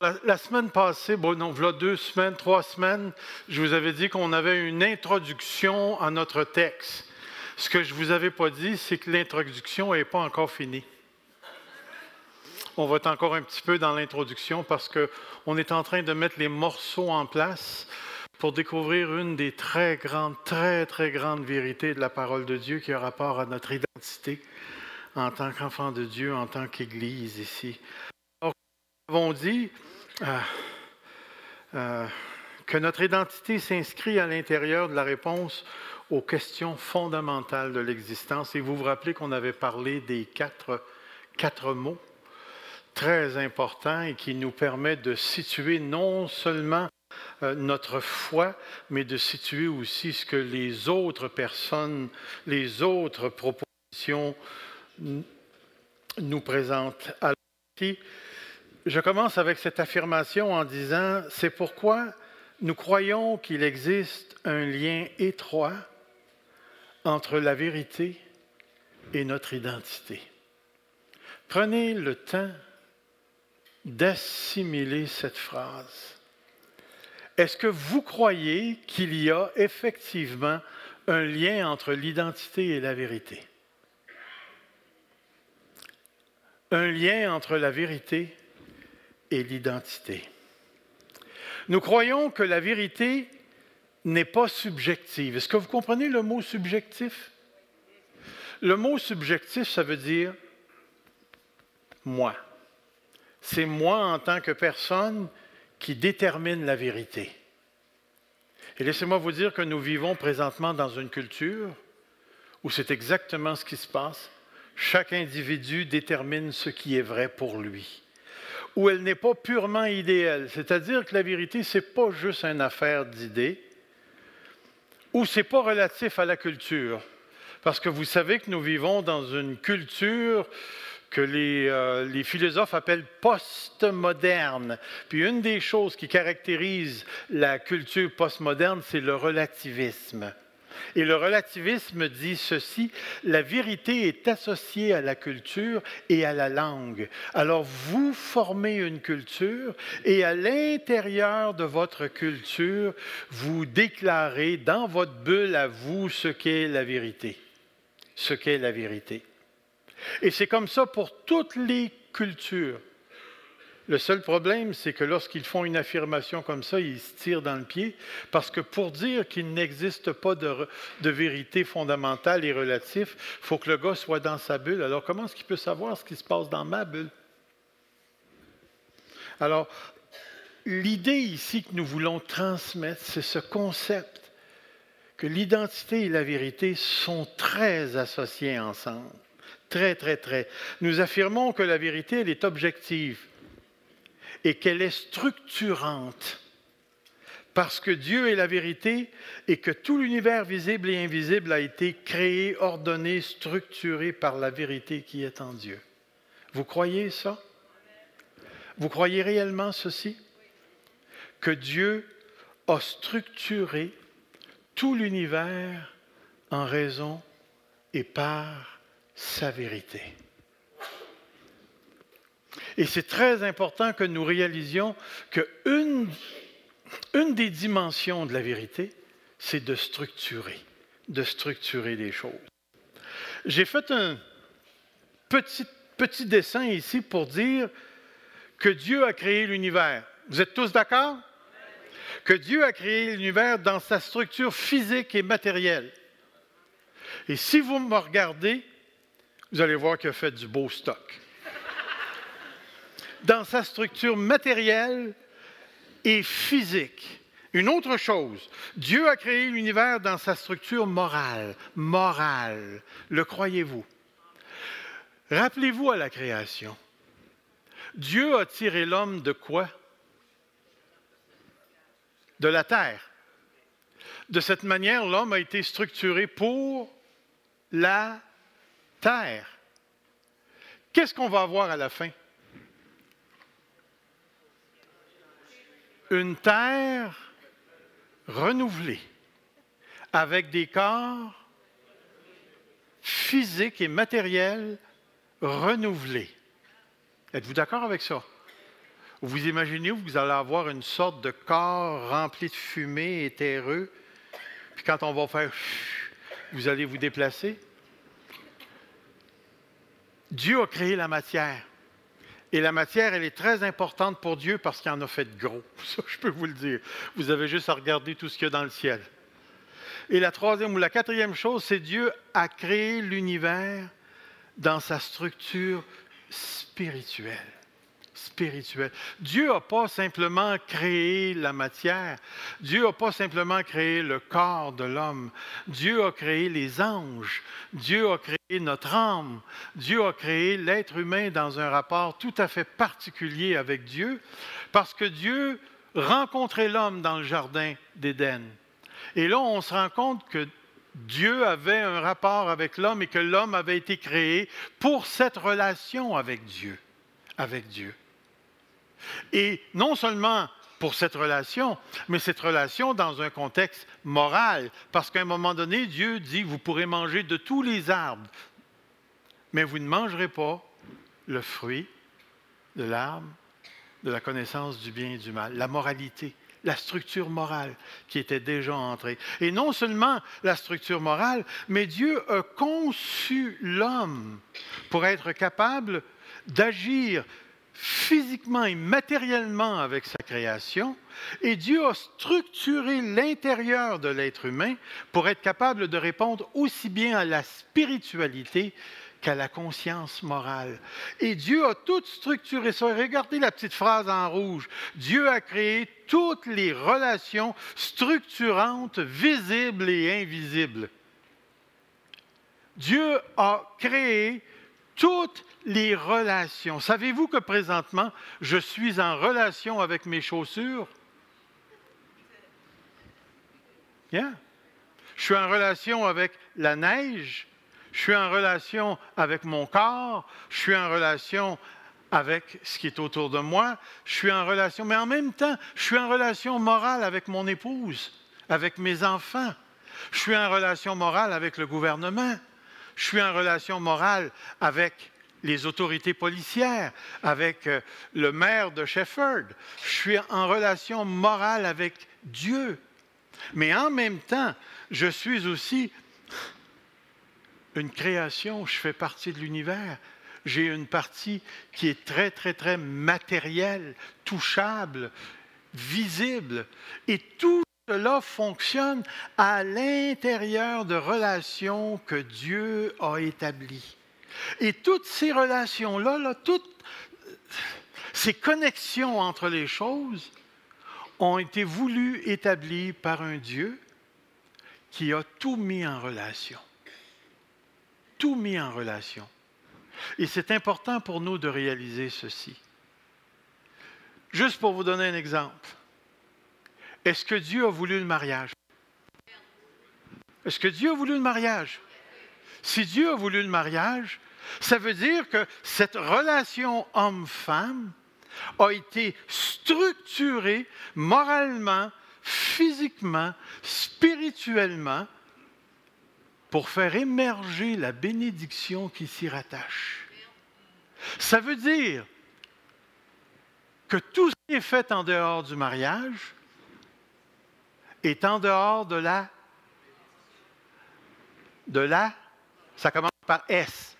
La, semaine passée, bon, non, voilà deux semaines, trois semaines, je vous avais dit qu'on avait une introduction à notre texte. Ce que je ne vous avais pas dit, c'est que l'introduction n'est pas encore finie. On va être encore un petit peu dans l'introduction parce qu'on est en train de mettre les morceaux en place pour découvrir une des très grandes, très, très grandes vérités de la parole de Dieu qui a rapport à notre identité en tant qu'enfant de Dieu, en tant qu'Église ici. Alors, nous avons dit euh, euh, que notre identité s'inscrit à l'intérieur de la réponse aux questions fondamentales de l'existence. Et vous vous rappelez qu'on avait parlé des quatre, quatre mots très importants et qui nous permettent de situer non seulement euh, notre foi, mais de situer aussi ce que les autres personnes, les autres propositions nous présentent. Alors, je commence avec cette affirmation en disant, c'est pourquoi nous croyons qu'il existe un lien étroit entre la vérité et notre identité. Prenez le temps d'assimiler cette phrase. Est-ce que vous croyez qu'il y a effectivement un lien entre l'identité et la vérité? Un lien entre la vérité et l'identité. Nous croyons que la vérité n'est pas subjective. Est-ce que vous comprenez le mot subjectif? Le mot subjectif, ça veut dire moi. C'est moi en tant que personne qui détermine la vérité. Et laissez-moi vous dire que nous vivons présentement dans une culture où c'est exactement ce qui se passe. Chaque individu détermine ce qui est vrai pour lui. Où elle n'est pas purement idéale, c'est-à-dire que la vérité, ce n'est pas juste une affaire d'idées, ou ce n'est pas relatif à la culture. Parce que vous savez que nous vivons dans une culture que les, euh, les, philosophes appellent postmoderne. Puis une des choses qui caractérise la culture postmoderne, c'est le relativisme. Et le relativisme dit ceci, la vérité est associée à la culture et à la langue. Alors vous formez une culture et à l'intérieur de votre culture, vous déclarez dans votre bulle à vous ce qu'est la vérité. Ce qu'est la vérité. Et c'est comme ça pour toutes les cultures. Le seul problème, c'est que lorsqu'ils font une affirmation comme ça, ils se tirent dans le pied, parce que pour dire qu'il n'existe pas de, vérité fondamentale et relative, il faut que le gars soit dans sa bulle. Alors comment est-ce qu'il peut savoir ce qui se passe dans ma bulle? Alors, l'idée ici que nous voulons transmettre, c'est ce concept que l'identité et la vérité sont très associés ensemble. Très, très, très. Nous affirmons que la vérité, elle est objective et qu'elle est structurante. Parce que Dieu est la vérité et que tout l'univers visible et invisible a été créé, ordonné, structuré par la vérité qui est en Dieu. Vous croyez ça? Vous croyez réellement ceci? Que Dieu a structuré tout l'univers en raison et par sa vérité. Et c'est très important que nous réalisions qu'une une des dimensions de la vérité, c'est de structurer, de structurer les choses. J'ai fait un petit, petit dessin ici pour dire que Dieu a créé l'univers. Vous êtes tous d'accord? Que Dieu a créé l'univers dans sa structure physique et matérielle. Et si vous me regardez, vous allez voir qu'il a fait du beau stock dans sa structure matérielle et physique. Une autre chose, Dieu a créé l'univers dans sa structure morale. Morale. Le croyez-vous? Rappelez-vous à la création. Dieu a tiré l'homme de quoi? De la terre. De cette manière, l'homme a été structuré pour la terre. Qu'est-ce qu'on va avoir à la fin? Une terre renouvelée, avec des corps physiques et matériels renouvelés. Êtes-vous d'accord avec ça? Vous imaginez, vous allez avoir une sorte de corps rempli de fumée et terreux, puis quand on va faire, vous allez vous déplacer? Dieu a créé la matière. Et la matière, elle est très importante pour Dieu parce qu'il en a fait gros. Ça, je peux vous le dire. Vous avez juste à regarder tout ce qu'il y a dans le ciel. Et la troisième ou la quatrième chose, c'est Dieu a créé l'univers dans sa structure spirituelle. Spirituelle. Dieu n'a pas simplement créé la matière. Dieu n'a pas simplement créé le corps de l'homme. Dieu a créé les anges. Dieu a créé notre âme. Dieu a créé l'être humain dans un rapport tout à fait particulier avec Dieu, parce que Dieu rencontrait l'homme dans le jardin d'Éden. Et là, on se rend compte que Dieu avait un rapport avec l'homme et que l'homme avait été créé pour cette relation avec Dieu. Avec Dieu. Et non seulement pour cette relation, mais cette relation dans un contexte moral, parce qu'à un moment donné, Dieu dit, vous pourrez manger de tous les arbres, mais vous ne mangerez pas le fruit de l'arbre de la connaissance du bien et du mal, la moralité la structure morale qui était déjà entrée. Et non seulement la structure morale, mais Dieu a conçu l'homme pour être capable d'agir physiquement et matériellement avec sa création, et Dieu a structuré l'intérieur de l'être humain pour être capable de répondre aussi bien à la spiritualité qu'à la conscience morale. Et Dieu a tout structuré ça. Regardez la petite phrase en rouge. Dieu a créé toutes les relations structurantes, visibles et invisibles. Dieu a créé toutes les relations. Savez-vous que présentement, je suis en relation avec mes chaussures? Yeah. Je suis en relation avec la neige, je suis en relation avec mon corps, je suis en relation avec ce qui est autour de moi, je suis en relation, mais en même temps, je suis en relation morale avec mon épouse, avec mes enfants, je suis en relation morale avec le gouvernement, je suis en relation morale avec les autorités policières, avec euh, le maire de Shefford, je suis en relation morale avec Dieu. Mais en même temps, je suis aussi une création, je fais partie de l'univers. J'ai une partie qui est très, très, très matérielle, touchable, visible. Et tout cela fonctionne à l'intérieur de relations que Dieu a établies. Et toutes ces relations-là, toutes ces connexions entre les choses ont été voulues, établies par un Dieu qui a tout mis en relation tout mis en relation. Et c'est important pour nous de réaliser ceci. Juste pour vous donner un exemple. Est-ce que Dieu a voulu le mariage? Est-ce que Dieu a voulu le mariage? Si Dieu a voulu le mariage, ça veut dire que cette relation homme-femme a été structurée moralement, physiquement, spirituellement pour faire émerger la bénédiction qui s'y rattache. Ça veut dire que tout ce qui est fait en dehors du mariage est en dehors de la de la ça commence par S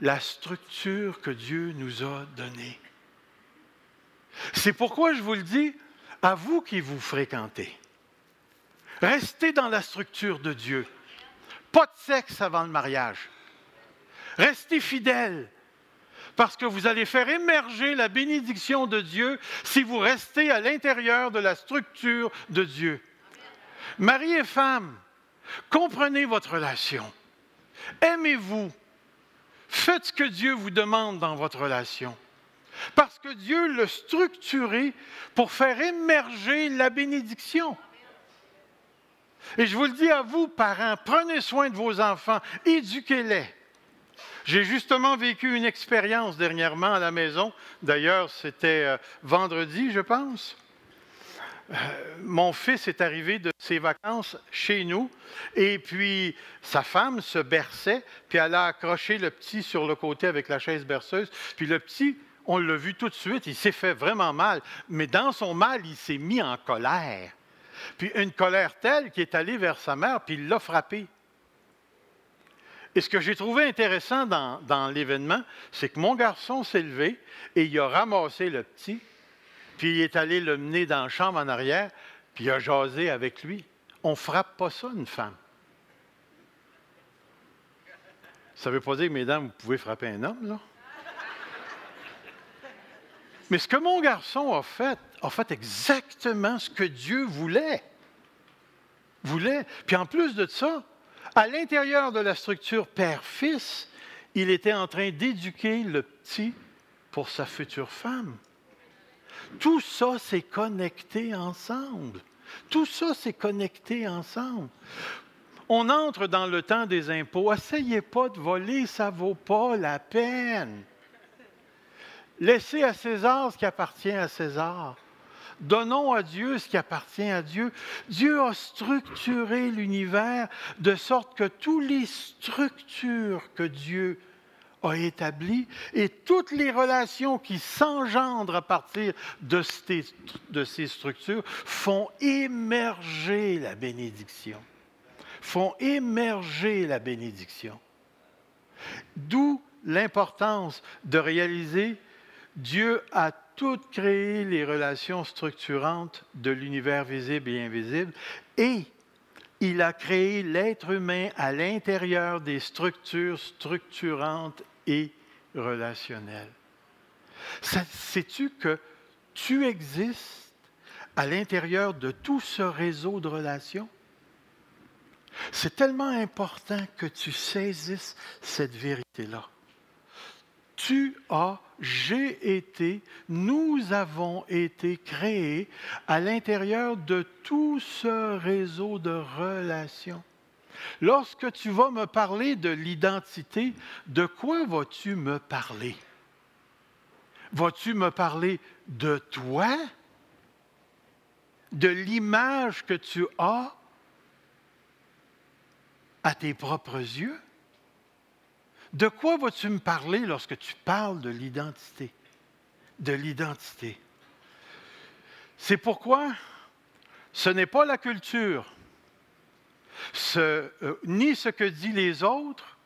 la structure que Dieu nous a donnée. C'est pourquoi je vous le dis à vous qui vous fréquentez. Restez dans la structure de Dieu. Pas de sexe avant le mariage. Restez fidèles parce que vous allez faire émerger la bénédiction de Dieu si vous restez à l'intérieur de la structure de Dieu. Mari et femme, comprenez votre relation. Aimez-vous. Faites ce que Dieu vous demande dans votre relation. Parce que Dieu l'a structuré pour faire émerger la bénédiction. Et je vous le dis à vous, parents, prenez soin de vos enfants, éduquez-les. J'ai justement vécu une expérience dernièrement à la maison. D'ailleurs, c'était euh, vendredi, je pense. Euh, mon fils est arrivé de ses vacances chez nous et puis sa femme se berçait, puis elle a accroché le petit sur le côté avec la chaise berceuse. Puis le petit, on l'a vu tout de suite, il s'est fait vraiment mal, mais dans son mal, il s'est mis en colère. Puis une colère telle qu'il est allé vers sa mère, puis il l'a frappé. Et ce que j'ai trouvé intéressant dans, l'événement, c'est que mon garçon s'est levé et il a ramassé le petit, puis il est allé le mener dans la chambre en arrière, puis il a jasé avec lui. On ne frappe pas ça, une femme. Ça ne veut pas dire, mesdames, vous pouvez frapper un homme, là? Mais ce que mon garçon a fait, a fait exactement ce que Dieu voulait. Voulait. Puis en plus de ça, à l'intérieur de la structure père-fils, il était en train d'éduquer le petit pour sa future femme. Tout ça s'est connecté ensemble. Tout ça s'est connecté ensemble. On entre dans le temps des impôts. Essayez pas de voler, ça ne vaut pas la peine. Laissez à César ce qui appartient à César. Donnons à Dieu ce qui appartient à Dieu. Dieu a structuré l'univers de sorte que toutes les structures que Dieu a établies et toutes les relations qui s'engendrent à partir de ces, structures font émerger la bénédiction. Font émerger la bénédiction. D'où l'importance de réaliser Dieu a tout créé les relations structurantes de l'univers visible et invisible et il a créé l'être humain à l'intérieur des structures structurantes et relationnelles. Sais-tu que tu existes à l'intérieur de tout ce réseau de relations? C'est tellement important que tu saisisses cette vérité-là. Tu as j'ai été, nous avons été créés à l'intérieur de tout ce réseau de relations. Lorsque tu vas me parler de l'identité, de quoi vas-tu me parler? Vas-tu me parler de toi? De l'image que tu as à tes propres yeux? De quoi vas-tu me parler lorsque tu parles de l'identité? De l'identité. C'est pourquoi ce n'est pas la culture, euh, ni ce que disent les autres,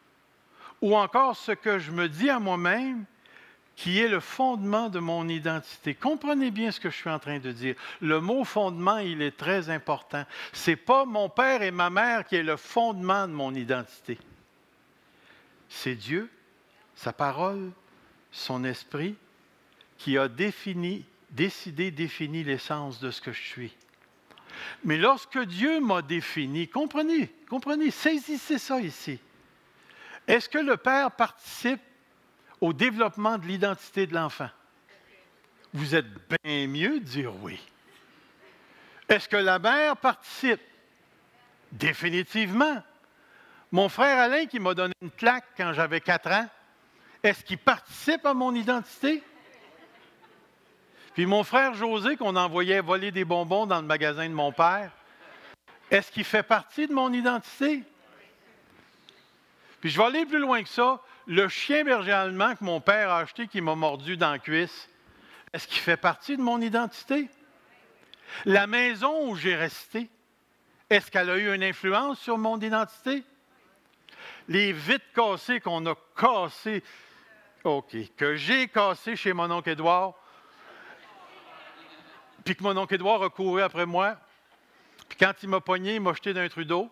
ou encore ce que je me dis à moi-même, qui est le fondement de mon identité. Comprenez bien ce que je suis en train de dire. Le mot fondement, il est très important. Ce n'est pas mon père et ma mère qui est le fondement de mon identité c'est Dieu, sa parole, son esprit, qui a défini, décidé, défini l'essence de ce que je suis. Mais lorsque Dieu m'a défini, comprenez, comprenez, saisissez ça ici. Est-ce que le Père participe au développement de l'identité de l'enfant? Vous êtes bien mieux de dire oui. Est-ce que la mère participe? Définitivement. Mon frère Alain, qui m'a donné une claque quand j'avais 4 ans, est-ce qu'il participe à mon identité? Puis mon frère José, qu'on envoyait voler des bonbons dans le magasin de mon père, est-ce qu'il fait partie de mon identité? Puis je vais aller plus loin que ça. Le chien berger allemand que mon père a acheté qui m'a mordu dans la cuisse, est-ce qu'il fait partie de mon identité? La maison où j'ai resté, est-ce qu'elle a eu une influence sur mon identité? Les vitres cassées qu'on a cassées, OK, que j'ai cassées chez mon oncle Édouard, puis que mon oncle Édouard a couru après moi, puis quand il m'a pogné, il m'a jeté d'un Trudeau,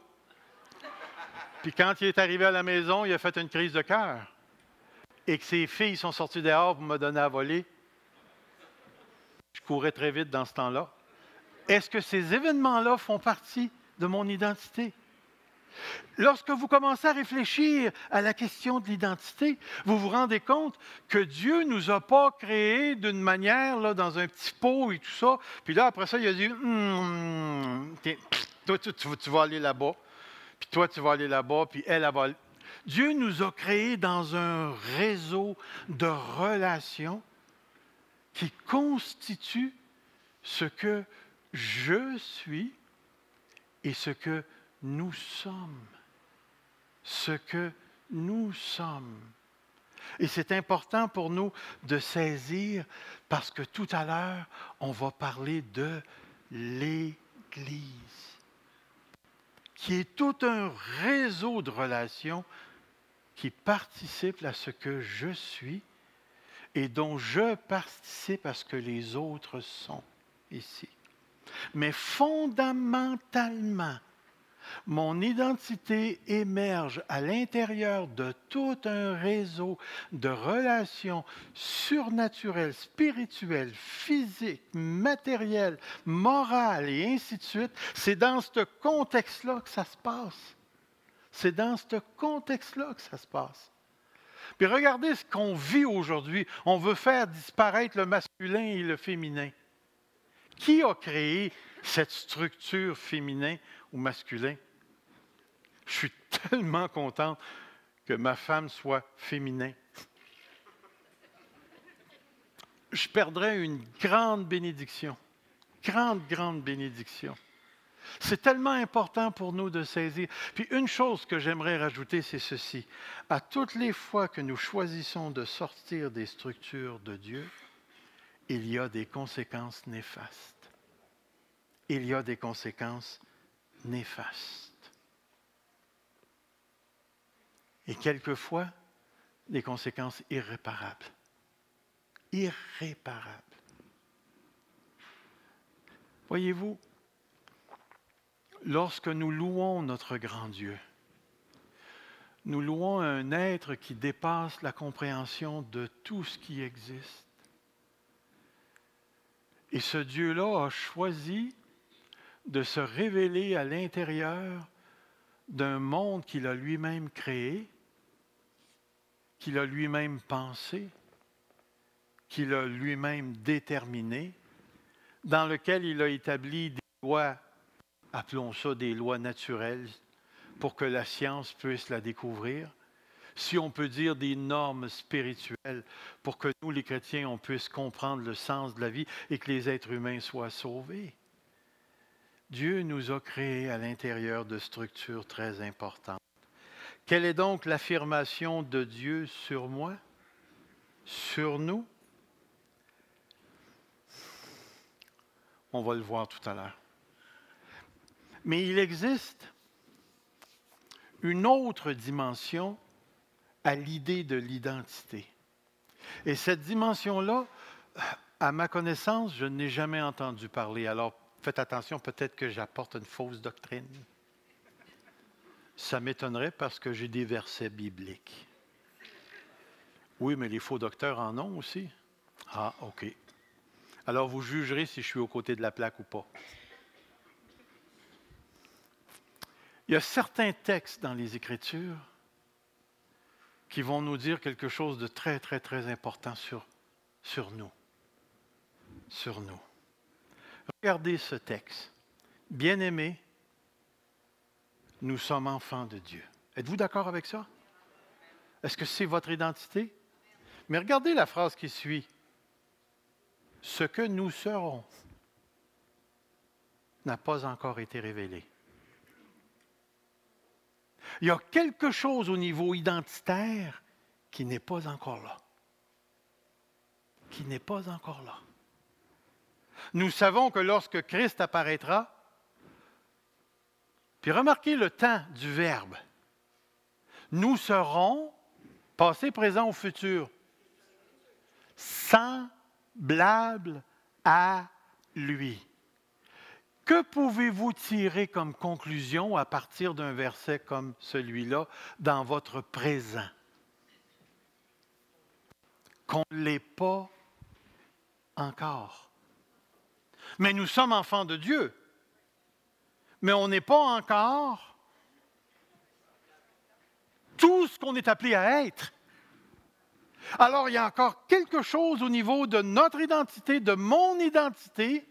puis quand il est arrivé à la maison, il a fait une crise de cœur, et que ses filles sont sorties dehors pour me donner à voler. Je courais très vite dans ce temps-là. Est-ce que ces événements-là font partie de mon identité? Lorsque vous commencez à réfléchir à la question de l'identité, vous vous rendez compte que Dieu ne nous a pas créés d'une manière, là, dans un petit pot et tout ça. Puis là, après ça, il a dit, hum, toi, tu, vas aller là-bas. Puis toi, tu vas aller là-bas. Puis elle, elle va... Dieu nous a créés dans un réseau de relations qui constitue ce que je suis et ce que nous sommes ce que nous sommes. Et c'est important pour nous de saisir parce que tout à l'heure, on va parler de l'Église, qui est tout un réseau de relations qui participent à ce que je suis et dont je participe à ce que les autres sont ici. Mais fondamentalement, mon identité émerge à l'intérieur de tout un réseau de relations surnaturelles, spirituelles, physiques, matérielles, morales et ainsi de suite. C'est dans ce contexte-là que ça se passe. C'est dans ce contexte-là que ça se passe. Puis regardez ce qu'on vit aujourd'hui. On veut faire disparaître le masculin et le féminin. Qui a créé cette structure féminin ou masculin? Je suis tellement content que ma femme soit féminin. Je perdrais une grande bénédiction. Grande, grande bénédiction. C'est tellement important pour nous de saisir. Puis une chose que j'aimerais rajouter, c'est ceci. À toutes les fois que nous choisissons de sortir des structures de Dieu, il y a des conséquences néfastes. Il y a des conséquences néfastes. Et quelquefois, des conséquences irréparables. Irréparables. Voyez-vous, lorsque nous louons notre grand Dieu, nous louons un être qui dépasse la compréhension de tout ce qui existe. Et ce Dieu-là a choisi de se révéler à l'intérieur d'un monde qu'il a lui-même créé, qu'il a lui-même pensé, qu'il a lui-même déterminé, dans lequel il a établi des lois appelons ça des lois naturelles, pour que la science puisse la découvrir. Si on peut dire des normes spirituelles pour que nous, les chrétiens, on puisse comprendre le sens de la vie et que les êtres humains soient sauvés. Dieu nous a créés à l'intérieur de structures très importantes. Quelle est donc l'affirmation de Dieu sur moi, sur nous? On va le voir tout à l'heure. Mais il existe une autre dimension à l'idée de l'identité. Et cette dimension-là, à ma connaissance, je n'ai jamais entendu parler. Alors faites attention, peut-être que j'apporte une fausse doctrine. Ça m'étonnerait parce que j'ai des versets bibliques. Oui, mais les faux docteurs en ont aussi. Ah, OK. Alors vous jugerez si je suis aux côtés de la plaque ou pas. Il y a certains textes dans les Écritures qui vont nous dire quelque chose de très, très, très important sur, sur nous. Sur nous. Regardez ce texte. Bien-aimés, nous sommes enfants de Dieu. Êtes-vous d'accord avec ça? Est-ce que c'est votre identité? Mais regardez la phrase qui suit. Ce que nous serons n'a pas encore été révélé. Il y a quelque chose au niveau identitaire qui n'est pas encore là. Qui n'est pas encore là. Nous savons que lorsque Christ apparaîtra, puis remarquez le temps du verbe, nous serons, passé, présent ou futur, semblables à lui. Que pouvez-vous tirer comme conclusion à partir d'un verset comme celui-là dans votre présent? Qu'on ne l'est pas encore. Mais nous sommes enfants de Dieu. Mais on n'est pas encore tout ce qu'on est appelé à être. Alors il y a encore quelque chose au niveau de notre identité, de mon identité,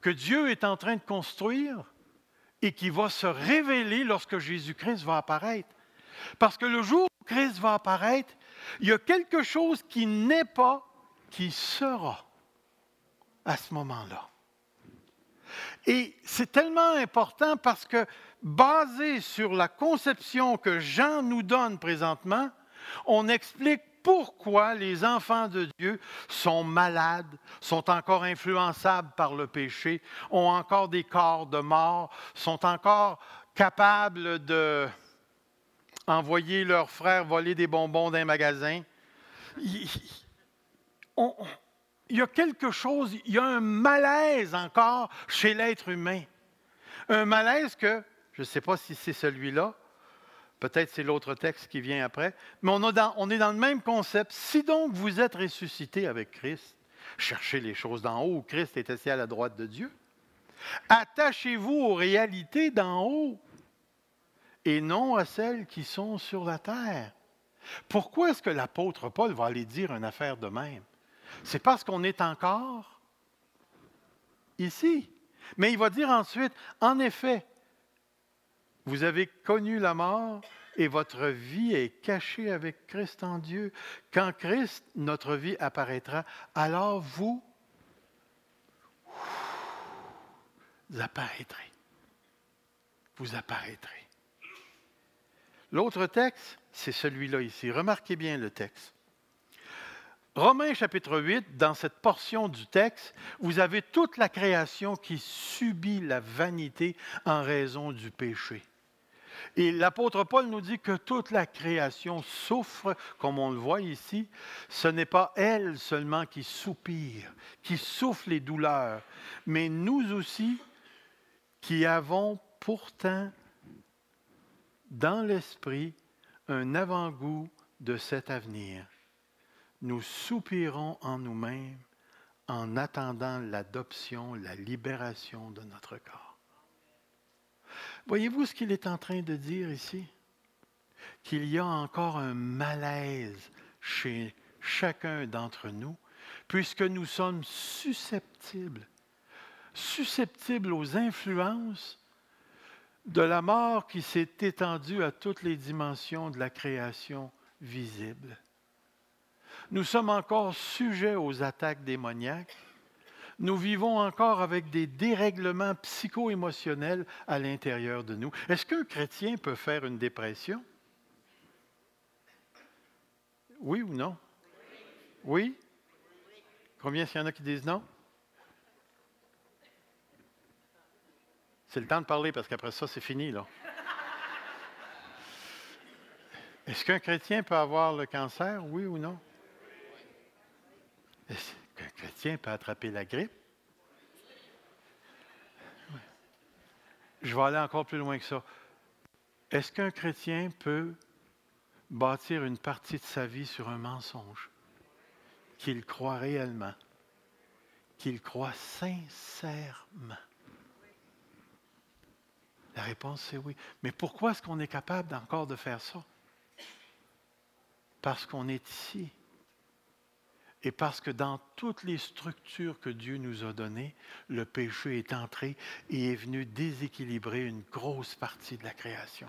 que Dieu est en train de construire et qui va se révéler lorsque Jésus-Christ va apparaître. Parce que le jour où Christ va apparaître, il y a quelque chose qui n'est pas, qui sera à ce moment-là. Et c'est tellement important parce que basé sur la conception que Jean nous donne présentement, on explique pourquoi les enfants de Dieu sont malades, sont encore influençables par le péché, ont encore des corps de mort, sont encore capables de envoyer leurs frères voler des bonbons d'un magasin. Il, il y a quelque chose, il y a un malaise encore chez l'être humain. Un malaise que, je ne sais pas si c'est celui-là, Peut-être c'est l'autre texte qui vient après. Mais on, est dans le même concept. Si donc vous êtes ressuscité avec Christ, cherchez les choses d'en haut Christ est assis à la droite de Dieu. Attachez-vous aux réalités d'en haut et non à celles qui sont sur la terre. Pourquoi est-ce que l'apôtre Paul va aller dire une affaire de même? C'est parce qu'on est encore ici. Mais il va dire ensuite, en effet, vous avez connu la mort et votre vie est cachée avec Christ en Dieu. Quand Christ, notre vie, apparaîtra, alors vous, apparaîtrez. Vous apparaîtrez. L'autre texte, c'est celui-là ici. Remarquez bien le texte. Romains chapitre 8, dans cette portion du texte, vous avez toute la création qui subit la vanité en raison du péché. Et l'apôtre Paul nous dit que toute la création souffre, comme on le voit ici. Ce n'est pas elle seulement qui soupire, qui souffle les douleurs, mais nous aussi qui avons pourtant dans l'esprit un avant-goût de cet avenir. Nous soupirons en nous-mêmes en attendant l'adoption, la libération de notre corps. Voyez-vous ce qu'il est en train de dire ici? Qu'il y a encore un malaise chez chacun d'entre nous, puisque nous sommes susceptibles, susceptibles aux influences de la mort qui s'est étendue à toutes les dimensions de la création visible. Nous sommes encore sujets aux attaques démoniaques nous vivons encore avec des dérèglements psycho-émotionnels à l'intérieur de nous. Est-ce qu'un chrétien peut faire une dépression? Oui ou non? Oui? Combien s'il y en a qui disent non? C'est le temps de parler parce qu'après ça, c'est fini, là. Est-ce qu'un chrétien peut avoir le cancer, oui ou non? Qu'un chrétien peut attraper la grippe? Je vais aller encore plus loin que ça. Est-ce qu'un chrétien peut bâtir une partie de sa vie sur un mensonge qu'il croit réellement, qu'il croit sincèrement? La réponse, c'est oui. Mais pourquoi est-ce qu'on est capable encore de faire ça? Parce qu'on est ici et parce que dans toutes les structures que Dieu nous a données, le péché est entré et est venu déséquilibrer une grosse partie de la création,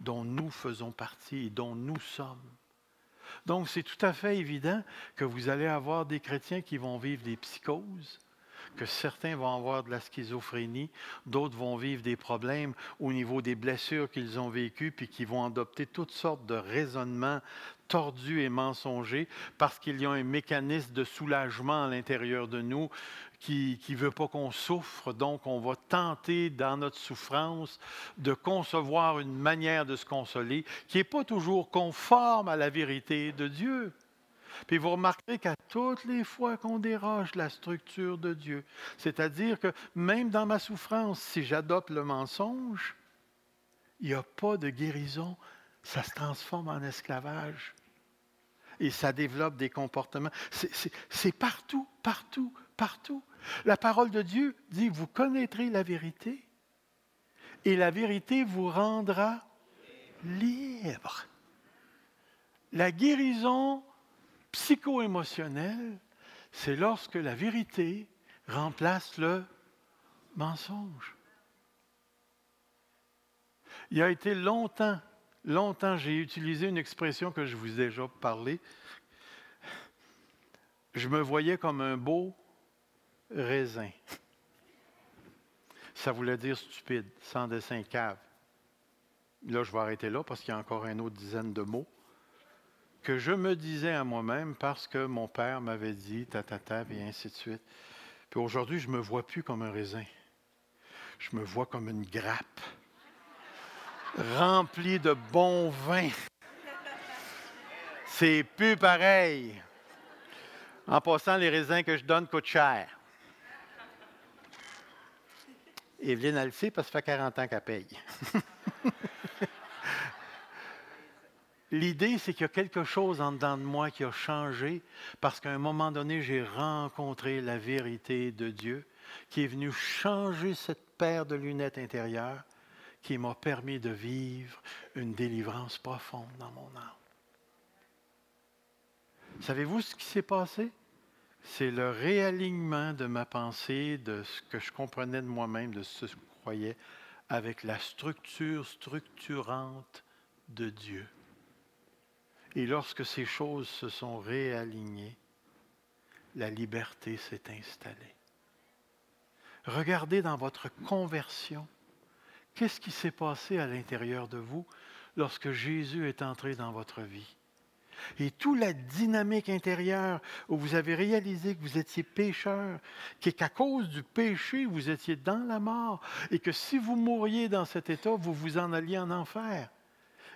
dont nous faisons partie et dont nous sommes. Donc c'est tout à fait évident que vous allez avoir des chrétiens qui vont vivre des psychoses, que certains vont avoir de la schizophrénie, d'autres vont vivre des problèmes au niveau des blessures qu'ils ont vécues, puis qui vont adopter toutes sortes de raisonnements tordus et mensongers parce qu'il y a un mécanisme de soulagement à l'intérieur de nous qui ne veut pas qu'on souffre. Donc, on va tenter dans notre souffrance de concevoir une manière de se consoler qui n'est pas toujours conforme à la vérité de Dieu. Puis vous remarquerez qu'à toutes les fois qu'on déroge la structure de Dieu, c'est-à-dire que même dans ma souffrance, si j'adopte le mensonge, il n'y a pas de guérison, ça se transforme en esclavage. Et ça développe des comportements. C'est partout, partout, partout. La parole de Dieu dit, vous connaîtrez la vérité et la vérité vous rendra libre. La guérison psycho-émotionnel, c'est lorsque la vérité remplace le mensonge. Il a été longtemps, longtemps, j'ai utilisé une expression que je vous ai déjà parlé. Je me voyais comme un beau raisin. Ça voulait dire stupide, sans dessin cave. Là, je vais arrêter là parce qu'il y a encore une autre dizaine de mots que je me disais à moi-même parce que mon père m'avait dit ta ta ta et ainsi de suite. Puis aujourd'hui, je ne me vois plus comme un raisin. Je me vois comme une grappe remplie de bon vin. C'est plus pareil. En passant, les raisins que je donne coûtent cher. Evelyne, elle le parce que ça fait 40 ans qu'elle paye. L'idée, c'est qu'il y a quelque chose en dedans de moi qui a changé parce qu'à un moment donné, j'ai rencontré la vérité de Dieu qui est venue changer cette paire de lunettes intérieures qui m'a permis de vivre une délivrance profonde dans mon âme. Savez-vous ce qui s'est passé? C'est le réalignement de ma pensée, de ce que je comprenais de moi-même, de ce que je croyais, avec la structure structurante de Dieu. Et lorsque ces choses se sont réalignées, la liberté s'est installée. Regardez dans votre conversion, qu'est-ce qui s'est passé à l'intérieur de vous lorsque Jésus est entré dans votre vie? Et toute la dynamique intérieure où vous avez réalisé que vous étiez pécheur, qu'à cause du péché, vous étiez dans la mort, et que si vous mouriez dans cet état, vous vous en alliez en enfer.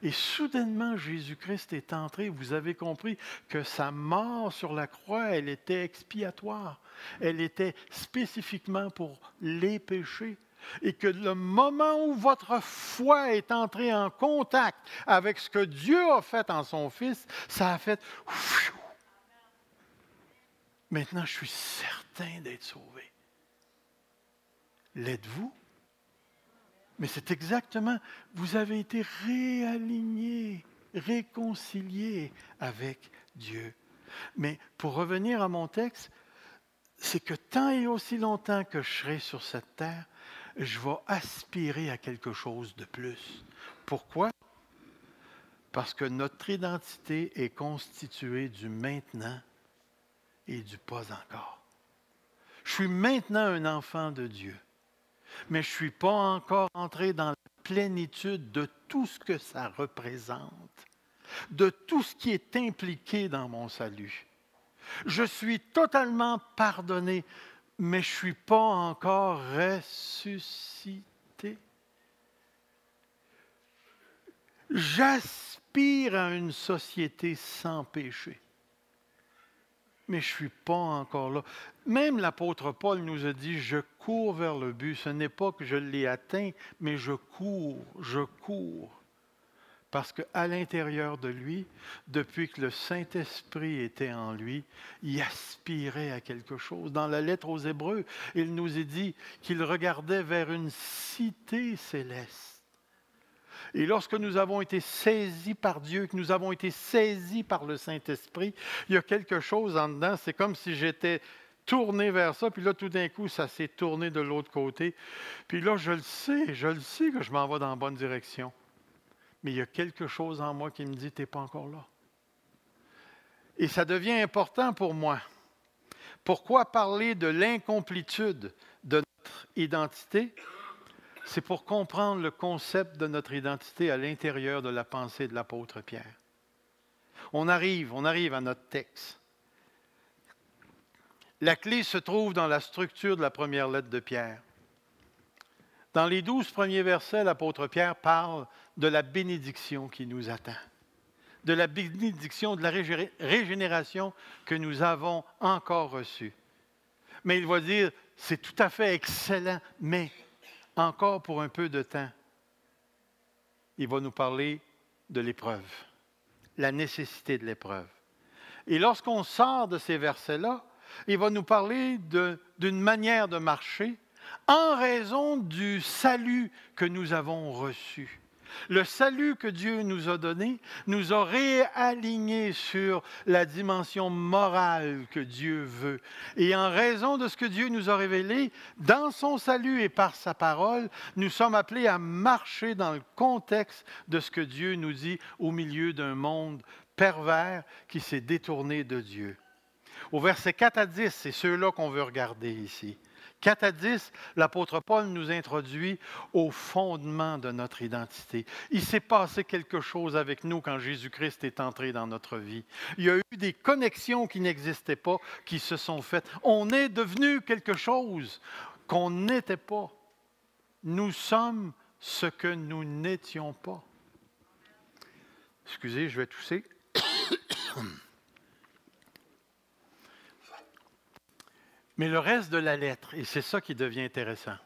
Et soudainement, Jésus-Christ est entré. Vous avez compris que sa mort sur la croix, elle était expiatoire. Elle était spécifiquement pour les péchés. Et que le moment où votre foi est entrée en contact avec ce que Dieu a fait en son Fils, ça a fait... Maintenant, je suis certain d'être sauvé. L'êtes-vous? Mais c'est exactement, vous avez été réaligné, réconcilié avec Dieu. Mais pour revenir à mon texte, c'est que tant et aussi longtemps que je serai sur cette terre, je vais aspirer à quelque chose de plus. Pourquoi? Parce que notre identité est constituée du maintenant et du pas encore. Je suis maintenant un enfant de Dieu mais je ne suis pas encore entré dans la plénitude de tout ce que ça représente, de tout ce qui est impliqué dans mon salut. Je suis totalement pardonné, mais je ne suis pas encore ressuscité. J'aspire à une société sans péché mais je ne suis pas encore là. Même l'apôtre Paul nous a dit, je cours vers le but. Ce n'est pas que je l'ai atteint, mais je cours, je cours. Parce qu'à l'intérieur de lui, depuis que le Saint-Esprit était en lui, il aspirait à quelque chose. Dans la lettre aux Hébreux, il nous est dit qu'il regardait vers une cité céleste. Et lorsque nous avons été saisis par Dieu, que nous avons été saisis par le Saint-Esprit, il y a quelque chose en dedans. C'est comme si j'étais tourné vers ça, puis là, tout d'un coup, ça s'est tourné de l'autre côté. Puis là, je le sais, je le sais que je m'en vais dans la bonne direction. Mais il y a quelque chose en moi qui me dit, tu n'es pas encore là. Et ça devient important pour moi. Pourquoi parler de l'incomplétude de notre identité? C'est pour comprendre le concept de notre identité à l'intérieur de la pensée de l'apôtre Pierre. On arrive, on arrive à notre texte. La clé se trouve dans la structure de la première lettre de Pierre. Dans les douze premiers versets, l'apôtre Pierre parle de la bénédiction qui nous attend, de la bénédiction de la régénération que nous avons encore reçue. Mais il va dire, c'est tout à fait excellent, mais encore pour un peu de temps, il va nous parler de l'épreuve, la nécessité de l'épreuve. Et lorsqu'on sort de ces versets-là, il va nous parler d'une manière de marcher en raison du salut que nous avons reçu. Le salut que Dieu nous a donné nous a réalignés sur la dimension morale que Dieu veut. Et en raison de ce que Dieu nous a révélé, dans son salut et par sa parole, nous sommes appelés à marcher dans le contexte de ce que Dieu nous dit au milieu d'un monde pervers qui s'est détourné de Dieu. Au verset 4 à 10, c'est ceux-là qu'on veut regarder ici. 4 à 10, l'apôtre Paul nous introduit au fondement de notre identité. Il s'est passé quelque chose avec nous quand Jésus-Christ est entré dans notre vie. Il y a eu des connexions qui n'existaient pas, qui se sont faites. On est devenu quelque chose qu'on n'était pas. Nous sommes ce que nous n'étions pas. Excusez, je vais tousser. Mais le reste de la lettre, et c'est ça qui devient intéressant.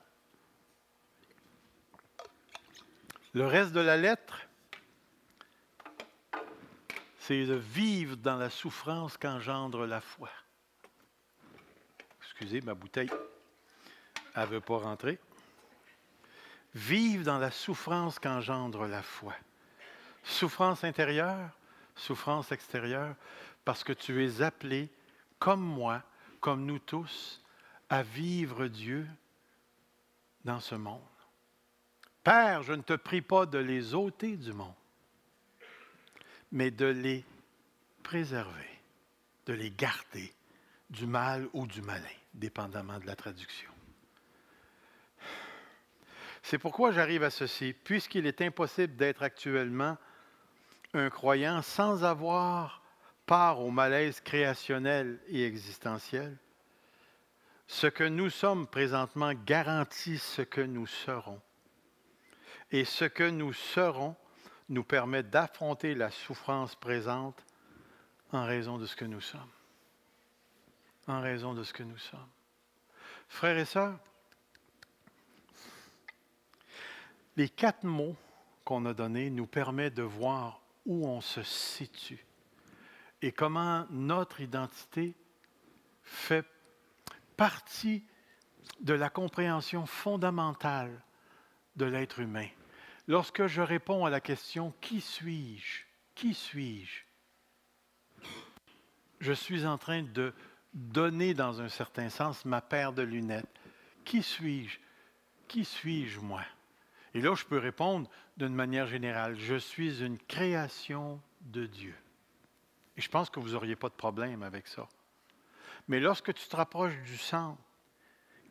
Le reste de la lettre, c'est de vivre dans la souffrance qu'engendre la foi. Excusez, ma bouteille, elle ne veut pas rentrer. Vivre dans la souffrance qu'engendre la foi. Souffrance intérieure, souffrance extérieure, parce que tu es appelé, comme moi, comme nous tous, à vivre Dieu dans ce monde. Père, je ne te prie pas de les ôter du monde, mais de les préserver, de les garder du mal ou du malin, dépendamment de la traduction. C'est pourquoi j'arrive à ceci, puisqu'il est impossible d'être actuellement un croyant sans avoir part au malaise créationnel et existentiel, ce que nous sommes présentement garantit ce que nous serons. Et ce que nous serons nous permet d'affronter la souffrance présente en raison de ce que nous sommes. En raison de ce que nous sommes. Frères et sœurs, les quatre mots qu'on a donnés nous permettent de voir où on se situe et comment notre identité fait partie de la compréhension fondamentale de l'être humain. Lorsque je réponds à la question Qui suis-je? Qui suis-je Je suis en train de donner dans un certain sens ma paire de lunettes. Qui suis-je? Qui suis-je moi Et là, je peux répondre d'une manière générale. Je suis une création de Dieu. Et je pense que vous n'auriez pas de problème avec ça. Mais lorsque tu te rapproches du centre,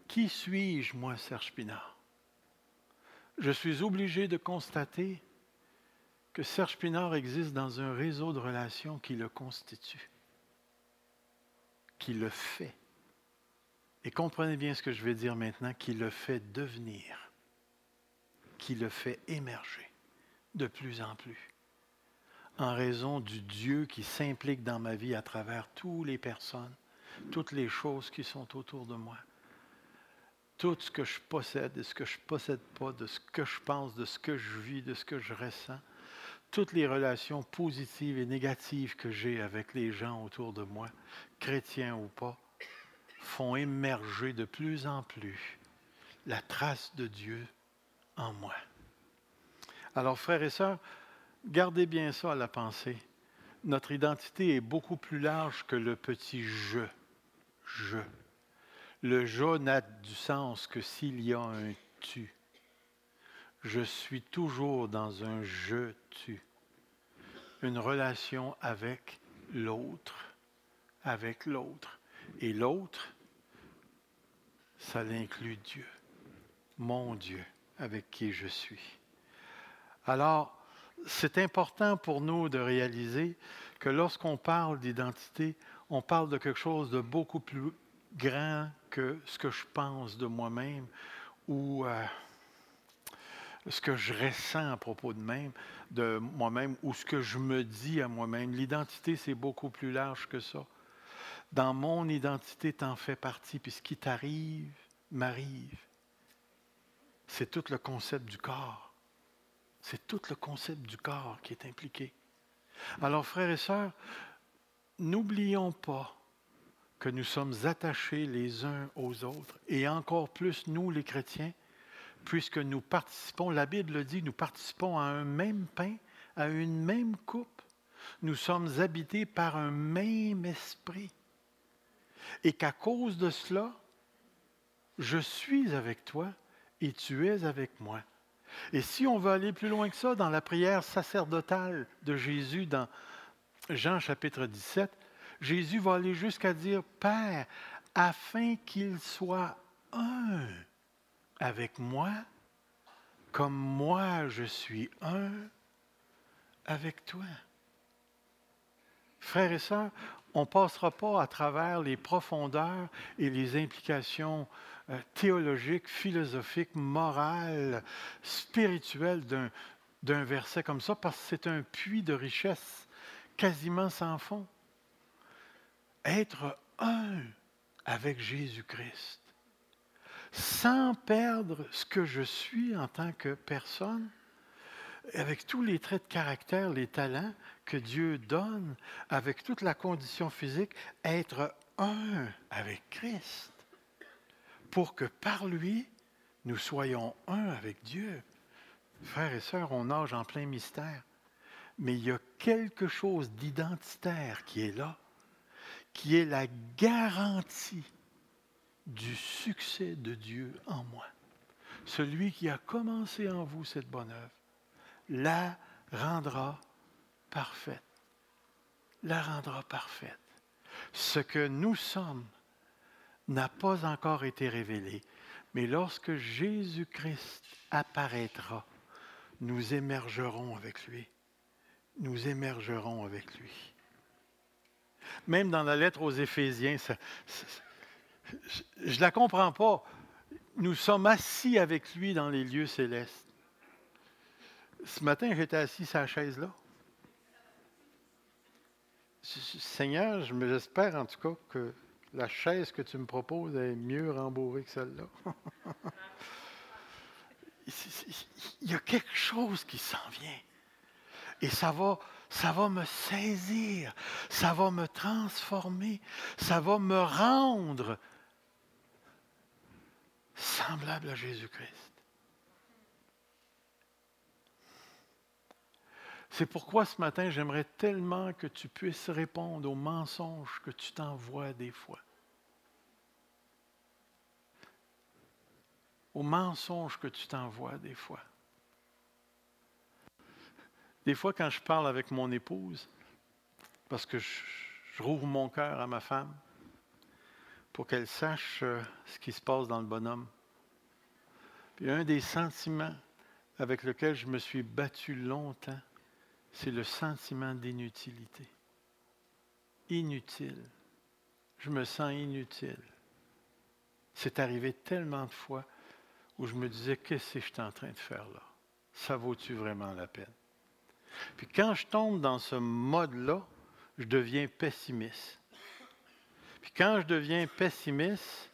qui suis-je, moi, Serge Pinard? Je suis obligé de constater que Serge Pinard existe dans un réseau de relations qui le constitue, qui le fait. Et comprenez bien ce que je vais dire maintenant, qui le fait devenir, qui le fait émerger de plus en plus en raison du Dieu qui s'implique dans ma vie à travers toutes les personnes, toutes les choses qui sont autour de moi. Tout ce que je possède et ce que je possède pas, de ce que je pense, de ce que je vis, de ce que je ressens, toutes les relations positives et négatives que j'ai avec les gens autour de moi, chrétiens ou pas, font émerger de plus en plus la trace de Dieu en moi. Alors, frères et sœurs, Gardez bien ça à la pensée. Notre identité est beaucoup plus large que le petit je. Je. Le je n'a du sens que s'il y a un tu. Je suis toujours dans un je-tu. Une relation avec l'autre. Avec l'autre. Et l'autre, ça l'inclut Dieu. Mon Dieu, avec qui je suis. Alors, c'est important pour nous de réaliser que lorsqu'on parle d'identité, on parle de quelque chose de beaucoup plus grand que ce que je pense de moi-même ou euh, ce que je ressens à propos de, même, de moi-même ou ce que je me dis à moi-même. L'identité, c'est beaucoup plus large que ça. Dans mon identité, tu en fais partie, puis ce qui t'arrive m'arrive. C'est tout le concept du corps. C'est tout le concept du corps qui est impliqué. Alors, frères et sœurs, n'oublions pas que nous sommes attachés les uns aux autres, et encore plus nous les chrétiens, puisque nous participons, la Bible le dit, nous participons à un même pain, à une même coupe. Nous sommes habités par un même esprit. Et qu'à cause de cela, je suis avec toi et tu es avec moi. Et si on veut aller plus loin que ça, dans la prière sacerdotale de Jésus dans Jean chapitre 17, Jésus va aller jusqu'à dire, Père, afin qu'il soit un avec moi, comme moi je suis un avec toi. Frères et sœurs, on ne passera pas à travers les profondeurs et les implications euh, théologiques, philosophiques, morales, spirituelles d'un verset comme ça, parce que c'est un puits de richesse quasiment sans fond. Être un avec Jésus-Christ, sans perdre ce que je suis en tant que personne, avec tous les traits de caractère, les talents que Dieu donne, avec toute la condition physique, être un avec Christ, pour que par lui, nous soyons un avec Dieu. Frères et sœurs, on nage en plein mystère, mais il y a quelque chose d'identitaire qui est là, qui est la garantie du succès de Dieu en moi. Celui qui a commencé en vous cette bonne œuvre la rendra parfaite. La rendra parfaite. Ce que nous sommes n'a pas encore été révélé, mais lorsque Jésus-Christ apparaîtra, nous émergerons avec lui. Nous émergerons avec lui. Même dans la lettre aux Éphésiens, je ne la comprends pas. Nous sommes assis avec lui dans les lieux célestes. Ce matin, j'étais assis sur la chaise là. Seigneur, j'espère en tout cas que la chaise que tu me proposes est mieux rembourrée que celle-là. Il y a quelque chose qui s'en vient. Et ça va, ça va me saisir, ça va me transformer, ça va me rendre semblable à Jésus-Christ. C'est pourquoi ce matin, j'aimerais tellement que tu puisses répondre aux mensonges que tu t'envoies des fois. Aux mensonges que tu t'envoies des fois. Des fois, quand je parle avec mon épouse, parce que je, rouvre mon cœur à ma femme, pour qu'elle sache euh, ce qui se passe dans le bonhomme. Puis un des sentiments avec lesquels je me suis battu longtemps, c'est le sentiment d'inutilité. Inutile. Je me sens inutile. C'est arrivé tellement de fois où je me disais, qu'est-ce que je suis en train de faire là? Ça vaut-tu vraiment la peine? Puis quand je tombe dans ce mode-là, je deviens pessimiste. Puis quand je deviens pessimiste,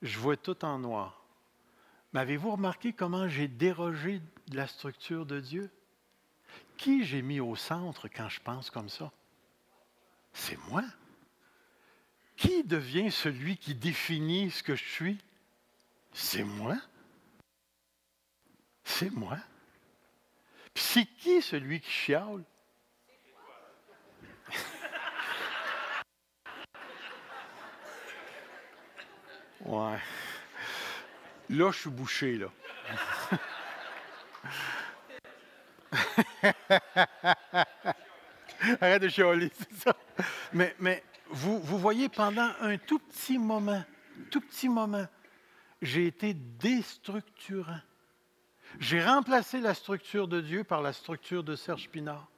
je vois tout en noir. Mais avez-vous remarqué comment j'ai dérogé de la structure de Dieu? Qui j'ai mis au centre quand je pense comme ça? C'est moi. Qui devient celui qui définit ce que je suis? C'est moi. C'est moi. Puis c'est qui celui qui chiale? ouais. Là, je suis bouché, là. Arrête de chialer, c'est ça. Mais, mais vous, vous voyez, pendant un tout petit moment, tout petit moment, j'ai été déstructurant. J'ai remplacé la structure de Dieu par la structure de Serge Pinard.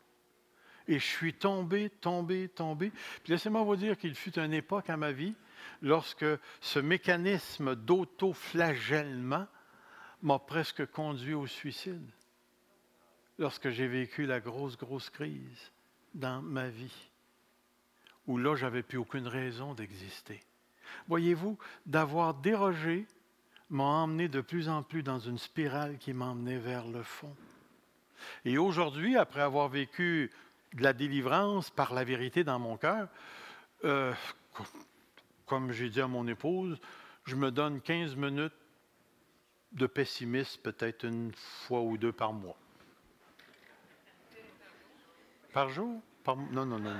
Et je suis tombé, tombé, tombé. Puis laissez-moi vous dire qu'il fut une époque à ma vie lorsque ce mécanisme d'auto-flagellement m'a presque conduit au suicide lorsque j'ai vécu la grosse, grosse crise dans ma vie, où là, j'avais plus aucune raison d'exister. Voyez-vous, d'avoir dérogé m'a emmené de plus en plus dans une spirale qui m'emmenait vers le fond. Et aujourd'hui, après avoir vécu de la délivrance par la vérité dans mon cœur, euh, comme j'ai dit à mon épouse, je me donne 15 minutes de pessimisme peut-être une fois ou deux par mois. Par jour? Non, non, non, non.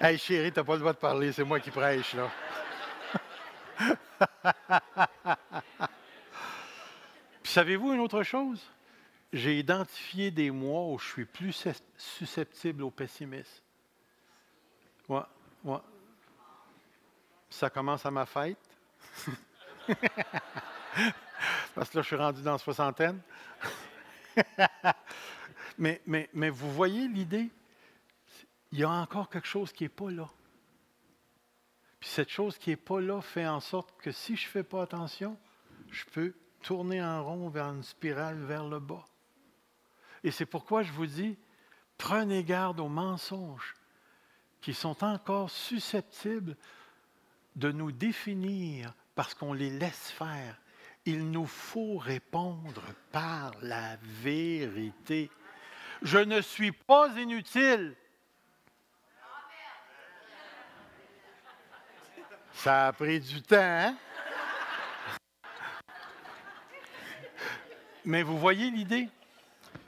hey chérie, t'as pas le droit de parler, c'est moi qui prêche, là. Puis savez-vous une autre chose? J'ai identifié des mois où je suis plus susceptible au pessimisme. Ouais, ouais. Ça commence à ma fête. Parce que là, je suis rendu dans la soixantaine. Mais, vous voyez l'idée? Il y a encore quelque chose qui n'est pas là. Puis cette chose qui n'est pas là fait en sorte que si je ne fais pas attention, je peux tourner en rond vers une spirale vers le bas. Et c'est pourquoi je vous dis, prenez garde aux mensonges qui sont encore susceptibles de nous définir parce qu'on les laisse faire. Il nous faut répondre par la vérité. Je ne suis pas inutile. Ça a pris du temps, hein? Mais vous voyez l'idée?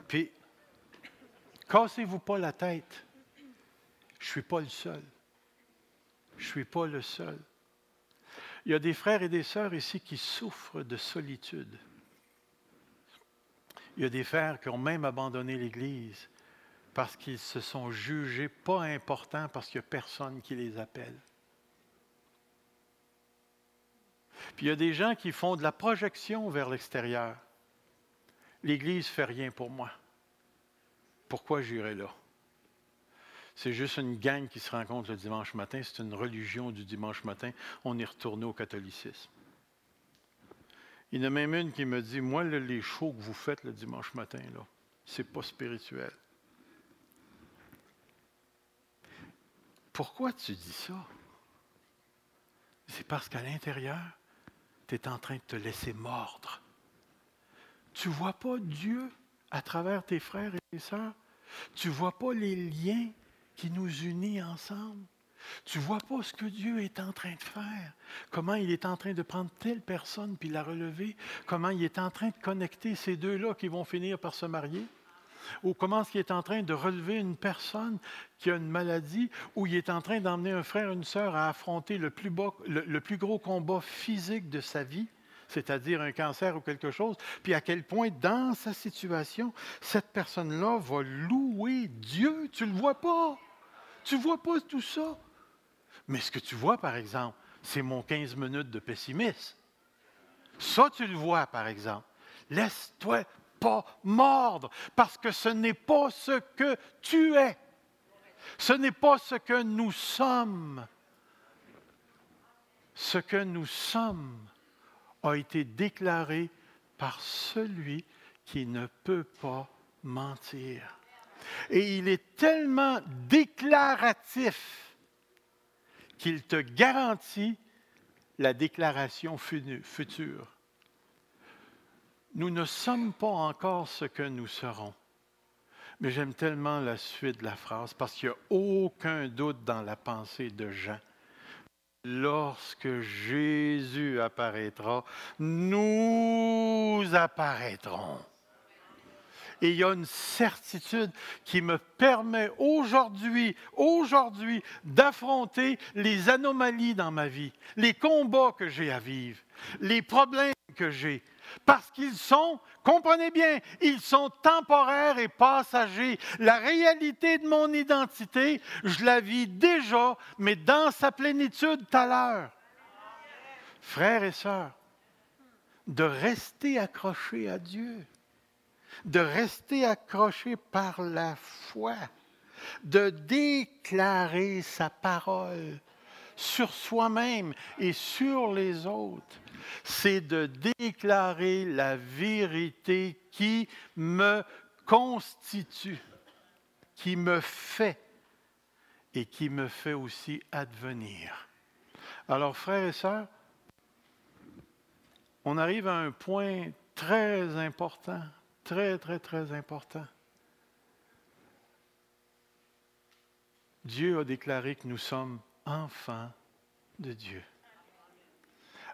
Puis, cassez-vous pas la tête. Je ne suis pas le seul. Je ne suis pas le seul. Il y a des frères et des sœurs ici qui souffrent de solitude. Il y a des frères qui ont même abandonné l'Église parce qu'ils se sont jugés pas importants parce qu'il n'y a personne qui les appelle. Puis il y a des gens qui font de la projection vers l'extérieur. L'Église ne fait rien pour moi. Pourquoi j'irai là? C'est juste une gang qui se rencontre le dimanche matin. C'est une religion du dimanche matin. On est retourné au catholicisme. Il y en a même une qui me dit Moi, les shows que vous faites le dimanche matin, là, c'est pas spirituel. Pourquoi tu dis ça? C'est parce qu'à l'intérieur, tu es en train de te laisser mordre. Tu ne vois pas Dieu à travers tes frères et tes sœurs? Tu ne vois pas les liens qui nous unit ensemble? Tu vois pas ce que Dieu est en train de faire, comment il est en train de prendre telle personne puis la relever, comment il est en train de connecter ces deux-là qui vont finir par se marier, ou comment il est en train de relever une personne qui a une maladie, ou il est en train d'emmener un frère, une sœur à affronter le plus, le plus gros combat physique de sa vie c'est-à-dire un cancer ou quelque chose, puis à quel point dans sa situation, cette personne-là va louer Dieu? Tu ne le vois pas? Tu ne vois pas tout ça? Mais ce que tu vois, par exemple, c'est mon 15 minutes de pessimisme. Ça, tu le vois, par exemple. Laisse-toi pas mordre, parce que ce n'est pas ce que tu es. Ce n'est pas ce que nous sommes. Ce que nous sommes a été déclaré par celui qui ne peut pas mentir. Et il est tellement déclaratif qu'il te garantit la déclaration future. Nous ne sommes pas encore ce que nous serons. Mais j'aime tellement la suite de la phrase parce qu'il n'y a aucun doute dans la pensée de Jean. Lorsque Jésus apparaîtra, nous apparaîtrons. Et il y a une certitude qui me permet aujourd'hui, aujourd'hui, d'affronter les anomalies dans ma vie, les combats que j'ai à vivre, les problèmes que j'ai. Parce qu'ils sont, comprenez bien, ils sont temporaires et passagers. La réalité de mon identité, je la vis déjà, mais dans sa plénitude tout à l'heure. Frères et sœurs, de rester accrochés à Dieu de rester accroché par la foi, de déclarer sa parole sur soi-même et sur les autres, c'est de déclarer la vérité qui me constitue, qui me fait et qui me fait aussi advenir. Alors, frères et sœurs, on arrive à un point très important très, très, très important. Dieu a déclaré que nous sommes enfants de Dieu.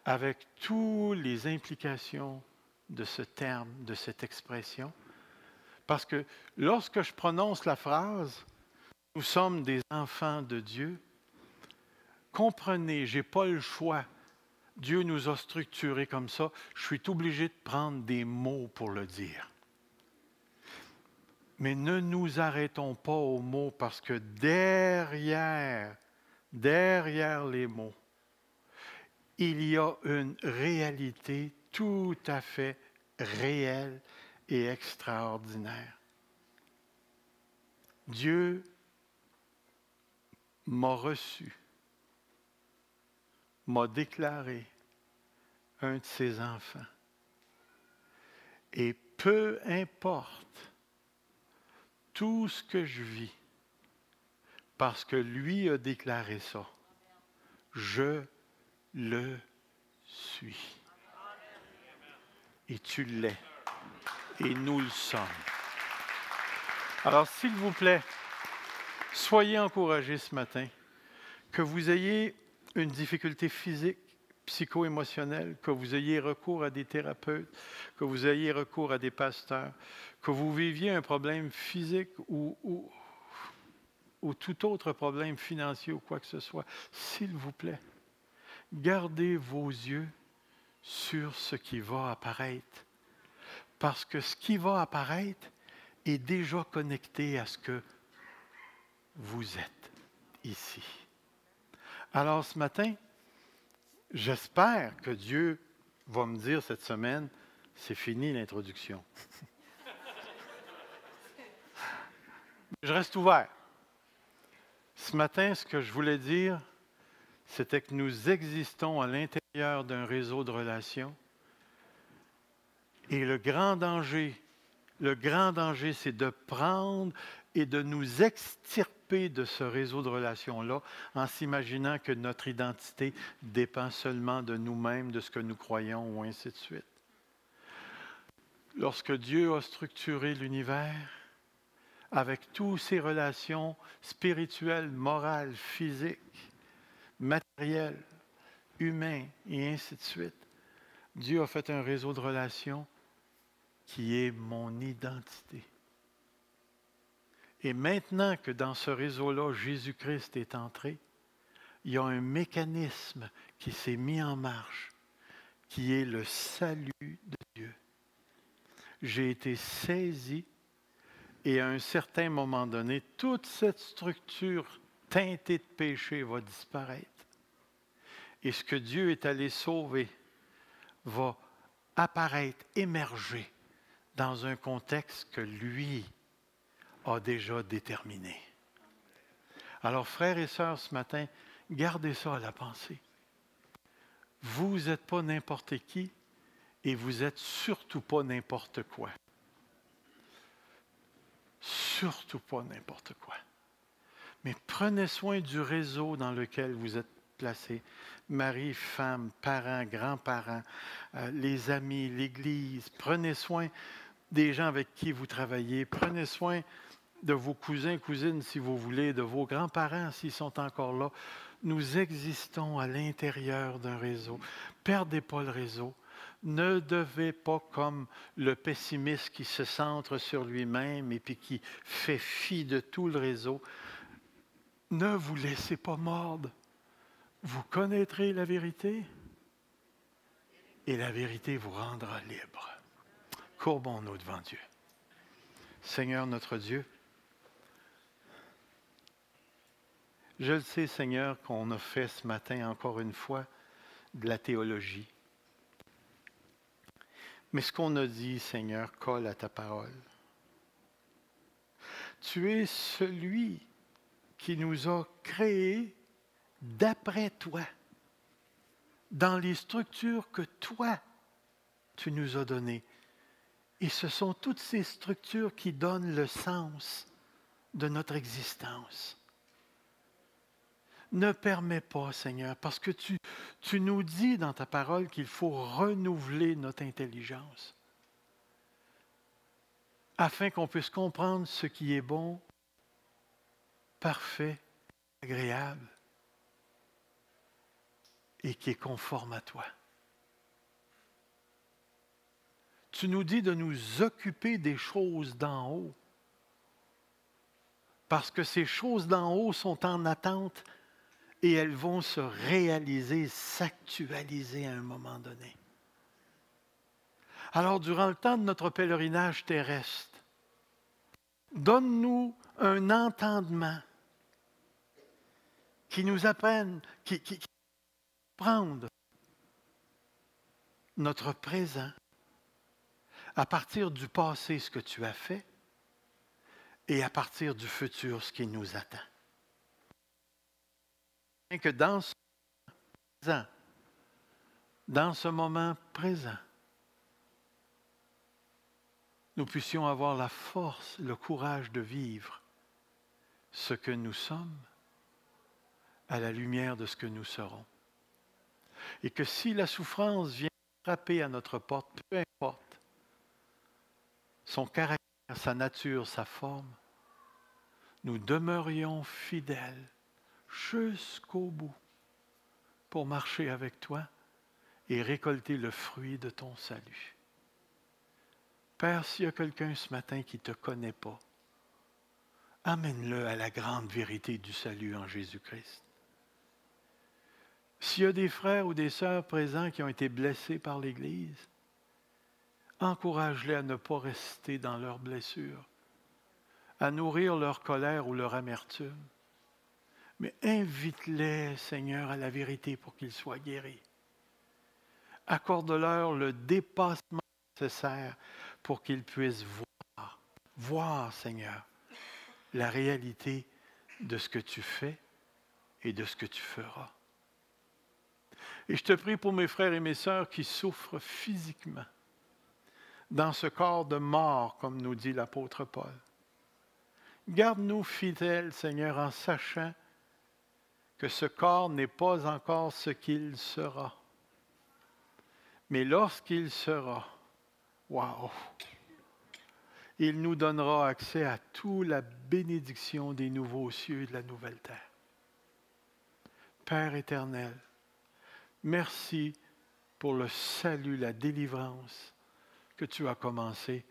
Avec toutes les implications de ce terme, de cette expression. Parce que lorsque je prononce la phrase, nous sommes des enfants de Dieu, comprenez, je n'ai pas le choix. Dieu nous a structurés comme ça. Je suis obligé de prendre des mots pour le dire. Mais ne nous arrêtons pas aux mots parce que derrière derrière les mots, il y a une réalité tout à fait réelle et extraordinaire. Dieu m'a reçu, m'a déclaré un de ses enfants. Et peu importe tout ce que je vis, parce que lui a déclaré ça, je le suis. Et tu l'es. Et nous le sommes. Alors, s'il vous plaît, soyez encouragés ce matin, que vous ayez une difficulté physique, psycho-émotionnelle, que vous ayez recours à des thérapeutes, que vous ayez recours à des pasteurs, que vous viviez un problème physique ou, ou, ou tout autre problème financier ou quoi que ce soit, s'il vous plaît, gardez vos yeux sur ce qui va apparaître. Parce que ce qui va apparaître est déjà connecté à ce que vous êtes ici. Alors ce matin, j'espère que Dieu va me dire cette semaine, c'est fini l'introduction. je reste ouvert. Ce matin, ce que je voulais dire, c'était que nous existons à l'intérieur d'un réseau de relations. Et le grand danger, le grand danger, c'est de prendre et de nous extirper de ce réseau de relations-là en s'imaginant que notre identité dépend seulement de nous-mêmes, de ce que nous croyons, ou ainsi de suite. Lorsque Dieu a structuré l'univers, avec toutes ses relations spirituelles, morales, physiques, matériel, humain et ainsi de suite. Dieu a fait un réseau de relations qui est mon identité. Et maintenant que dans ce réseau-là, Jésus-Christ est entré, il y a un mécanisme qui s'est mis en marche, qui est le salut de Dieu. J'ai été saisi et à un certain moment donné, toute cette structure teintée de péché va disparaître. Et ce que Dieu est allé sauver va apparaître, émerger dans un contexte que lui a déjà déterminé. Alors, frères et sœurs, ce matin, gardez ça à la pensée. Vous n'êtes pas n'importe qui et vous n'êtes surtout pas n'importe quoi. Surtout pas n'importe quoi. Mais prenez soin du réseau dans lequel vous êtes placé. Mari, femme, parents, grands-parents, euh, les amis, l'Église. Prenez soin des gens avec qui vous travaillez. Prenez soin de vos cousins, cousines, si vous voulez, de vos grands-parents, s'ils sont encore là. Nous existons à l'intérieur d'un réseau. Perdez pas le réseau. Ne devez pas comme le pessimiste qui se centre sur lui-même et puis qui fait fi de tout le réseau. Ne vous laissez pas mordre. Vous connaîtrez la vérité et la vérité vous rendra libre. Courbons-nous devant Dieu. Seigneur notre Dieu, je le sais Seigneur qu'on a fait ce matin encore une fois de la théologie. Mais ce qu'on a dit, Seigneur, colle à ta parole. Tu es celui qui nous a créés d'après toi, dans les structures que toi, tu nous as données. Et ce sont toutes ces structures qui donnent le sens de notre existence. Ne permets pas, Seigneur, parce que tu, nous dis dans ta parole qu'il faut renouveler notre intelligence afin qu'on puisse comprendre ce qui est bon, parfait, agréable et qui est conforme à toi. Tu nous dis de nous occuper des choses d'en haut, parce que ces choses d'en haut sont en attente et elles vont se réaliser, s'actualiser à un moment donné. Alors, durant le temps de notre pèlerinage terrestre, donne-nous un entendement qui nous apprennent, qui, qui, qui notre présent à partir du passé ce que tu as fait et à partir du futur ce qui nous attend. Que dans ce présent, dans ce moment présent, nous puissions avoir la force, le courage de vivre ce que nous sommes à la lumière de ce que nous serons. Et que si la souffrance vient frapper à notre porte, peu importe son caractère, sa nature, sa forme, nous demeurions fidèles jusqu'au bout pour marcher avec toi et récolter le fruit de ton salut. Père, s'il y a quelqu'un ce matin qui ne te connaît pas, amène-le à la grande vérité du salut en Jésus-Christ. S'il y a des frères ou des sœurs présents qui ont été blessés par l'Église, encourage-les à ne pas rester dans leurs blessures, à nourrir leur colère ou leur amertume, mais invite-les, Seigneur, à la vérité pour qu'ils soient guéris. Accorde-leur le dépassement nécessaire pour qu'ils puissent voir, voir, Seigneur, la réalité de ce que tu fais et de ce que tu feras. Et je te prie pour mes frères et mes sœurs qui souffrent physiquement dans ce corps de mort, comme nous dit l'apôtre Paul. Garde-nous fidèles, Seigneur, en sachant que ce corps n'est pas encore ce qu'il sera. Mais lorsqu'il sera, waouh, il nous donnera accès à toute la bénédiction des nouveaux cieux et de la nouvelle terre. Père éternel, merci pour le salut, la délivrance que tu as commencé.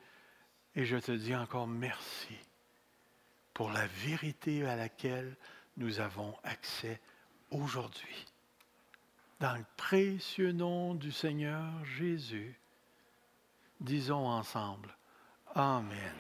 Et je te dis encore merci pour la vérité à laquelle nous avons accès aujourd'hui. Dans le précieux nom du Seigneur Jésus, disons ensemble, Amen.